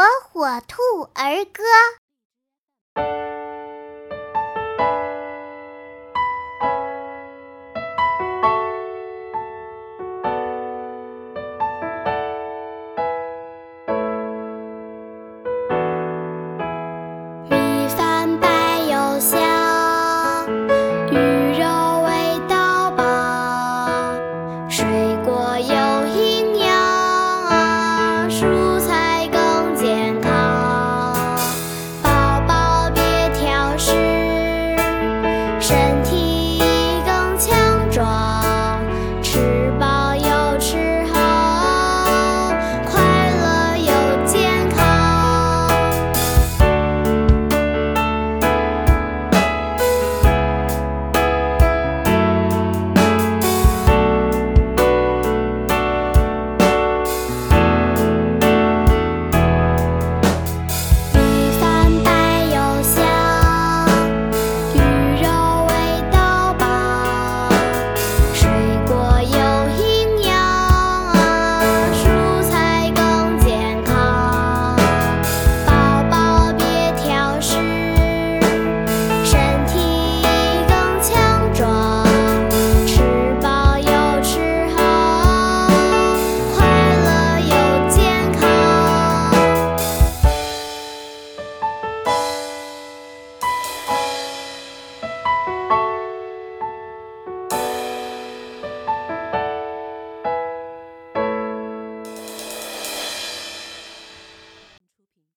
火火兔儿歌。